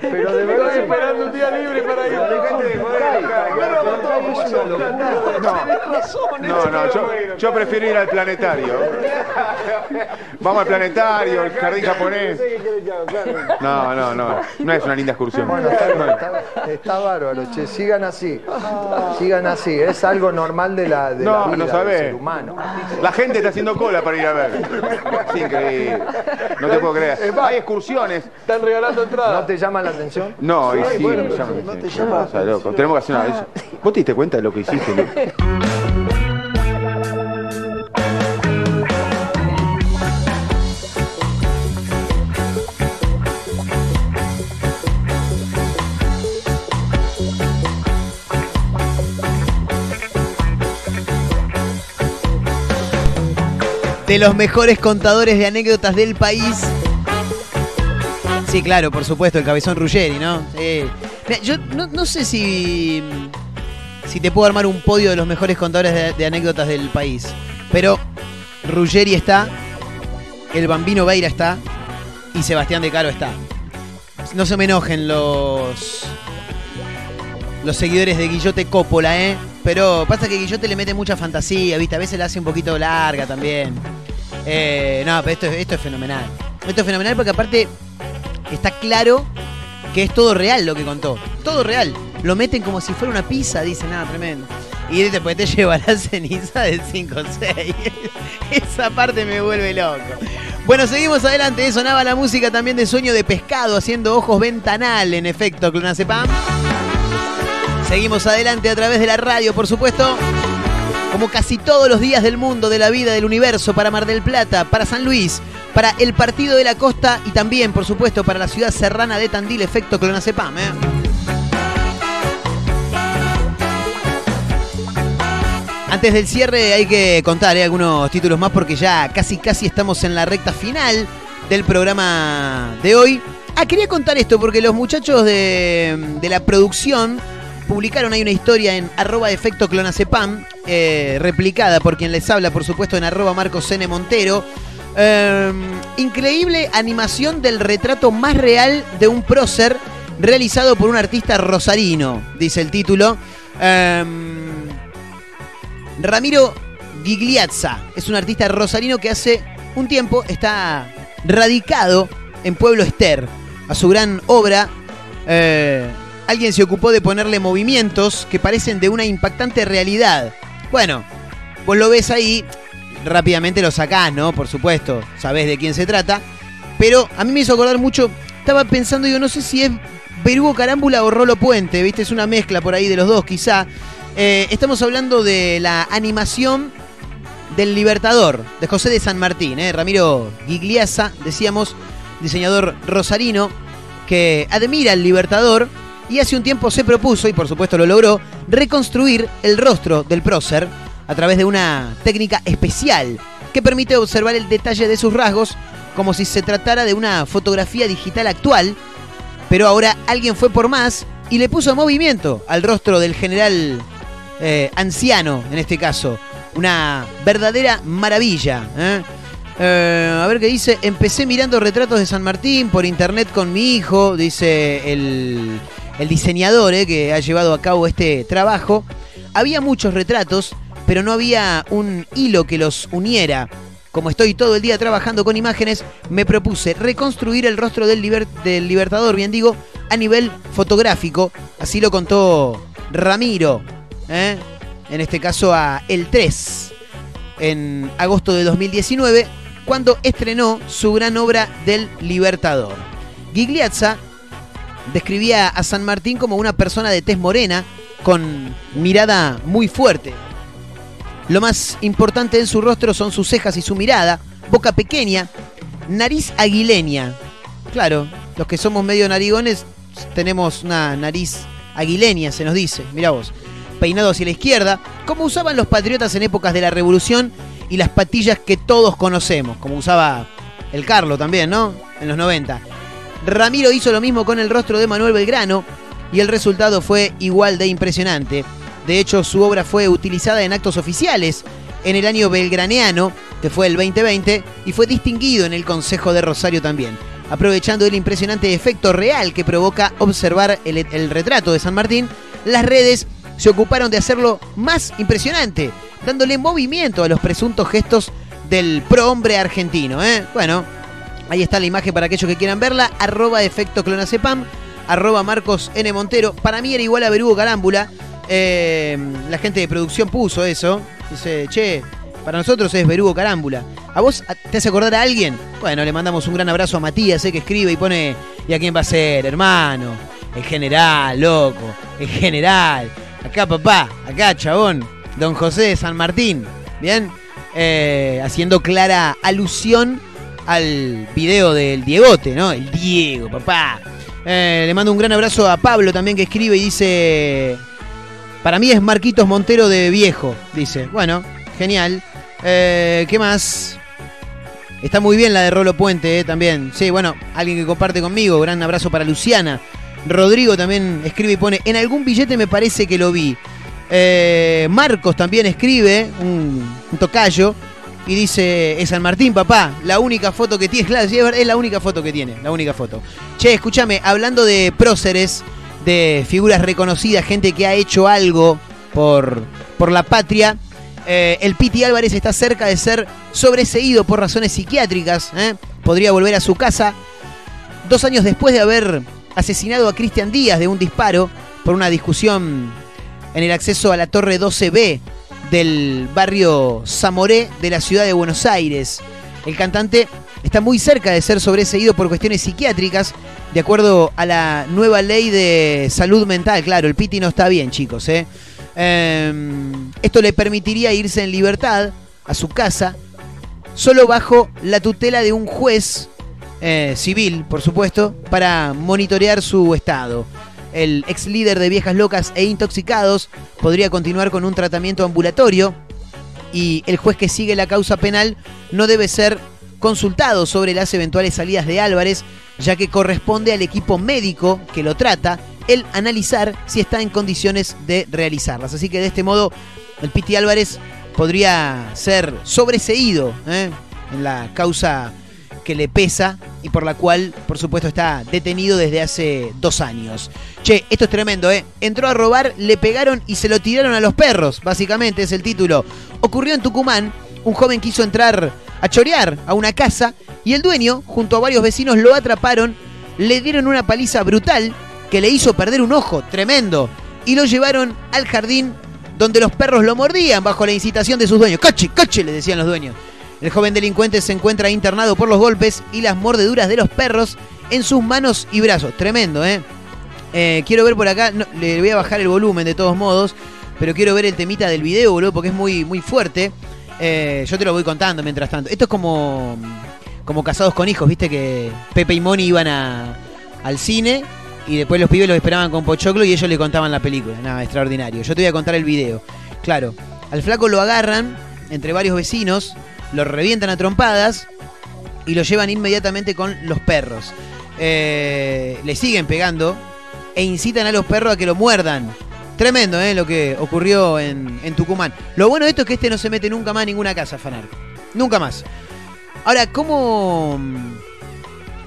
Pero de verdad. Estoy esperando un día libre para ir. Locura. No, no, yo, yo prefiero ir al planetario. Vamos al planetario, el jardín japonés. No, no, no. No es una linda excursión. Bueno, está, está- está bárbaro, che. Sigan así. Sigan así. Es algo normal de la, de la No, vida no del sabés. ser humano. La gente está haciendo cola para ir a ver. Es increíble. No te puedo creer. Hay excursiones. Están regalando ¿No entradas. te llama la atención? No, y sí, me llama. sí. ¿Qué pasa, loco? Tenemos que hacer una vez. ¿Vos te diste cuenta de lo que hiciste, loco? de los mejores contadores de anécdotas del país. Sí, claro, por supuesto, el cabezón Ruggeri, ¿no? Sí. Yo no, sé si, si te puedo armar un podio de los mejores contadores de, anécdotas del país. Pero Ruggeri está, el Bambino Beira está y Sebastián de Caro está. No se me enojen los, los seguidores de Guillote Coppola, ¿eh? Pero pasa que Guillote le mete mucha fantasía, ¿viste? A veces la hace un poquito larga también. Eh, no, pero esto, es- esto es fenomenal. Esto es fenomenal porque aparte está claro que es todo real lo que contó. Todo real. Lo meten como si fuera una pizza, dicen, nada, tremendo. Y después te lleva la ceniza del 5-6. Esa parte me vuelve loco. Bueno, seguimos adelante. Sonaba la música también de Sueño de Pescado, haciendo ojos ventanal, en efecto, Clonazepam. Seguimos adelante a través de la radio, por supuesto. Como casi todos los días del mundo, de la vida, del universo, para Mar del Plata, para San Luis, para el Partido de la Costa y también, por supuesto, para la ciudad serrana de Tandil, efecto Clonazepam. ¿eh? Antes del cierre hay que contar ¿eh? algunos títulos más porque ya casi casi estamos en la recta final del programa de hoy. Ah, quería contar esto porque los muchachos de, la producción publicaron ahí una historia en arroba efecto clonacepam, eh, replicada por quien les habla, por supuesto, en arroba Marcos N. Montero. Eh, increíble animación del retrato más real de un prócer realizado por un artista rosarino, dice el título. Eh, Ramiro Gigliazza es un artista rosarino que hace un tiempo está radicado en Pueblo Ester. A su gran obra, eh, alguien se ocupó de ponerle movimientos que parecen de una impactante realidad. Bueno, vos lo ves ahí, rápidamente lo sacás, ¿no? Por supuesto, sabés de quién se trata. Pero a mí me hizo acordar mucho, estaba pensando, yo no sé si es Berugo Carámbula o Rolo Puente, ¿viste? Es una mezcla por ahí de los dos, quizá. Eh, estamos hablando de la animación del Libertador, de José de San Martín, ¿eh? Ramiro Gigliasa, decíamos, diseñador rosarino, que admira al Libertador y hace un tiempo se propuso, y por supuesto lo logró, reconstruir el rostro del prócer a través de una técnica especial que permite observar el detalle de sus rasgos como si se tratara de una fotografía digital actual, pero ahora alguien fue por más y le puso movimiento al rostro del general eh, anciano, en este caso. Una verdadera maravilla. ¿eh? Eh, a ver qué dice. Empecé mirando retratos de San Martín por internet con mi hijo, dice el, el diseñador que ha llevado a cabo este trabajo. Había muchos retratos, pero no había un hilo que los uniera. Como estoy todo el día trabajando con imágenes, me propuse reconstruir el rostro del, liber- del Libertador, bien digo, a nivel fotográfico. Así lo contó Ramiro, ¿eh? en este caso a El 3, en agosto de 2019, cuando estrenó su gran obra del Libertador. Gigliazza describía a San Martín como una persona de tez morena, con mirada muy fuerte. Lo más importante en su rostro son sus cejas y su mirada, boca pequeña, nariz aguileña. Claro, los que somos medio narigones tenemos una nariz aguileña, se nos dice, mirá vos. Peinado hacia la izquierda, como usaban los patriotas en épocas de la revolución y las patillas que todos conocemos, como usaba el Carlo también, ¿no? En los 90. Ramiro hizo lo mismo con el rostro de Manuel Belgrano y el resultado fue igual de impresionante. De hecho, su obra fue utilizada en actos oficiales en el año belgraneano, que fue el 2020, y fue distinguido en el Consejo de Rosario también, aprovechando el impresionante efecto real que provoca observar el, retrato de San Martín. Las redes se ocuparon de hacerlo más impresionante, dándole movimiento a los presuntos gestos del prohombre argentino. ¿eh? Bueno, ahí está la imagen para aquellos que quieran verla. Arroba efecto clonacepam, arroba Marcos N. Montero. Para mí era igual a Berugo Carámbula. Eh, la gente de producción puso eso. Dice, che, para nosotros es Berugo Carámbula. ¿A vos te hace acordar a alguien? Bueno, le mandamos un gran abrazo a Matías, eh, que escribe y pone, ¿y a quién va a ser, hermano? El general, loco. El general. Acá, papá. Acá, chabón. Don José de San Martín. Bien. Eh, haciendo clara alusión al video del Diegote, ¿no? El Diego, papá. Eh, le mando un gran abrazo a Pablo también que escribe y dice. Para mí es Marquitos Montero de viejo, dice. Bueno, genial. Eh, ¿Qué más? Está muy bien la de Rolo Puente eh, también. Sí, bueno, alguien que comparte conmigo. Gran abrazo para Luciana. Rodrigo también escribe y pone, en algún billete me parece que lo vi. Eh, Marcos también escribe, un, un tocayo, y dice, es San Martín, papá, la única foto que tiene, claro, es la única foto que tiene, la única foto. Che, escúchame, hablando de próceres, de figuras reconocidas, gente que ha hecho algo por, por la patria, eh, el Piti Álvarez está cerca de ser sobreseído por razones psiquiátricas, ¿eh? podría volver a su casa dos años después de haber asesinado a Cristian Díaz de un disparo por una discusión en el acceso a la Torre 12B del barrio Zamoré de la ciudad de Buenos Aires. El cantante está muy cerca de ser sobreseído por cuestiones psiquiátricas, de acuerdo a la nueva ley de salud mental. Claro, el Piti no está bien, chicos. ¿eh? Eh, esto le permitiría irse en libertad a su casa, solo bajo la tutela de un juez eh, civil, por supuesto, para monitorear su estado. El ex líder de Viejas Locas e Intoxicados podría continuar con un tratamiento ambulatorio y el juez que sigue la causa penal no debe ser consultado sobre las eventuales salidas de Álvarez ya que corresponde al equipo médico que lo trata el analizar si está en condiciones de realizarlas. Así que de este modo el Piti Álvarez podría ser sobreseído ¿eh? en la causa que le pesa y por la cual, por supuesto, está detenido desde hace dos años. Che, esto es tremendo, ¿eh? Entró a robar, le pegaron y se lo tiraron a los perros, básicamente es el título. Ocurrió en Tucumán, un joven quiso entrar a chorear a una casa y el dueño, junto a varios vecinos, lo atraparon, le dieron una paliza brutal que le hizo perder un ojo, tremendo, y lo llevaron al jardín donde los perros lo mordían bajo la incitación de sus dueños. ¡Coche, coche! le decían los dueños. El joven delincuente se encuentra internado por los golpes y las mordeduras de los perros en sus manos y brazos. Tremendo, ¿eh? Eh, quiero ver por acá, le voy a bajar el volumen de todos modos, pero quiero ver el temita del video, boludo, porque es muy, muy fuerte. Eh, yo te lo voy contando mientras tanto. Esto es como, como casados con hijos, viste que Pepe y Moni iban al cine y después los pibes los esperaban con pochoclo y ellos le contaban la película. Nada, extraordinario. Yo te voy a contar el video. Claro, al flaco lo agarran entre varios vecinos, lo revientan a trompadas y lo llevan inmediatamente con los perros. Eh, le siguen pegando e incitan a los perros a que lo muerdan. Tremendo, ¿eh? Lo que ocurrió en, en Tucumán. Lo bueno de esto es que este no se mete nunca más en ninguna casa, Fanar. Nunca más. Ahora, ¿cómo,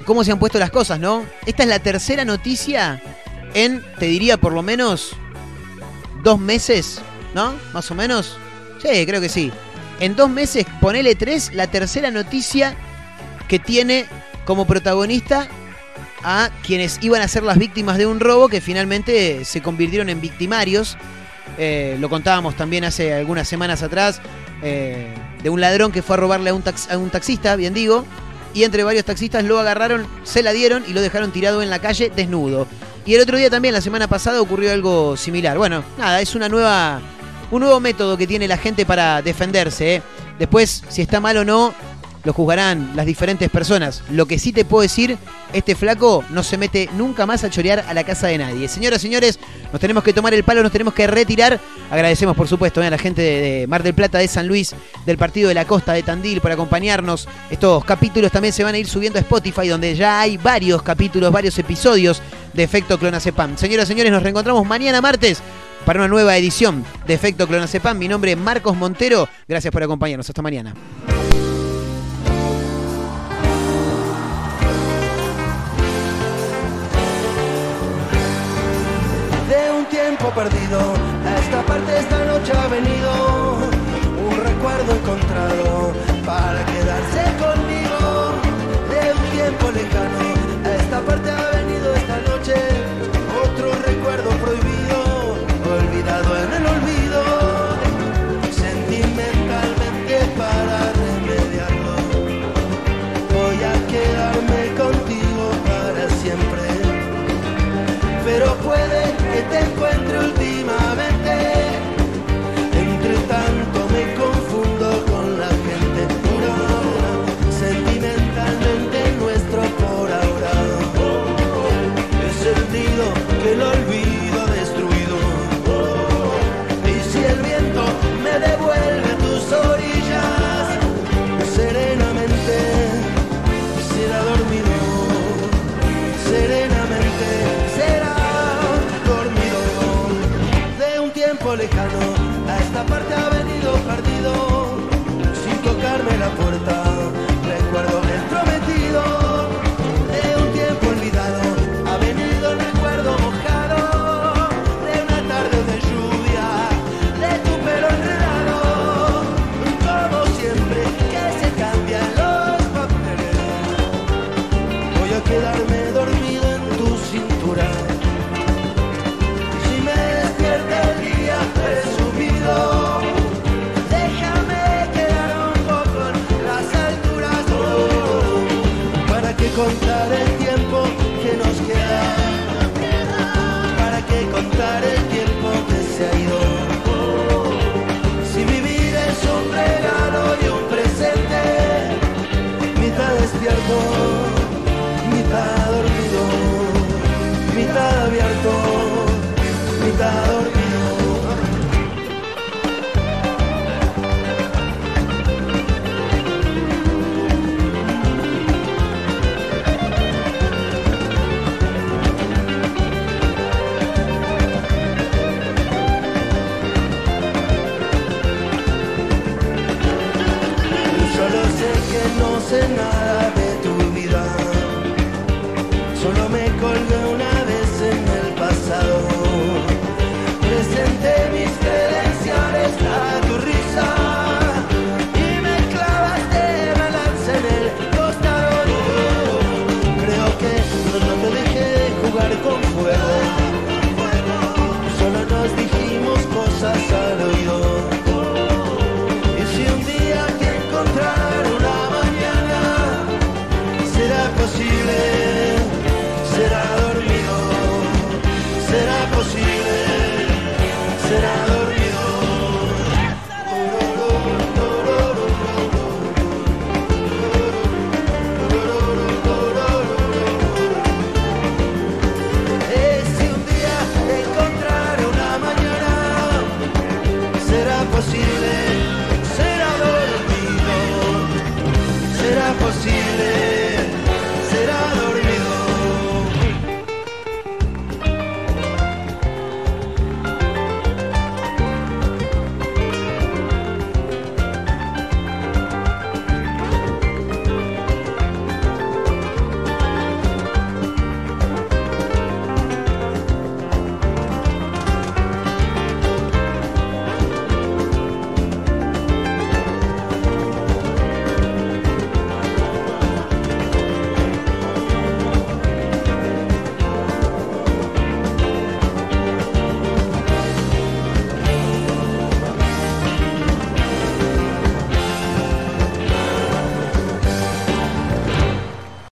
¿cómo se han puesto las cosas, no? Esta es la tercera noticia en, te diría, por lo menos dos meses, ¿no? Más o menos. Sí, creo que sí. En dos meses, ponele tres, la tercera noticia que tiene como protagonista a quienes iban a ser las víctimas de un robo que finalmente se convirtieron en victimarios. Eh, lo contábamos también hace algunas semanas atrás, eh, de un ladrón que fue a robarle a un, taxista, bien digo, y entre varios taxistas lo agarraron, se la dieron y lo dejaron tirado en la calle desnudo. Y el otro día también, la semana pasada, ocurrió algo similar. Bueno, nada, es una nueva, un nuevo método que tiene la gente para defenderse. ¿eh? Después, si está mal o no, lo juzgarán las diferentes personas. Lo que sí te puedo decir, este flaco no se mete nunca más a chorear a la casa de nadie. Señoras, señores, nos tenemos que tomar el palo, nos tenemos que retirar. Agradecemos, por supuesto, eh, a la gente de, Mar del Plata, de San Luis, del Partido de la Costa, de Tandil, por acompañarnos. Estos capítulos también se van a ir subiendo a Spotify, donde ya hay varios capítulos, varios episodios de Efecto Clonazepam. Señoras, señores, nos reencontramos mañana martes para una nueva edición de Efecto Clonazepam. Mi nombre es Marcos Montero. Gracias por acompañarnos. Hasta mañana. Perdido. A esta parte esta noche ha venido un recuerdo encontrado abierto, mitad dormido, mitad abierto, mitad dormido. no sé nada de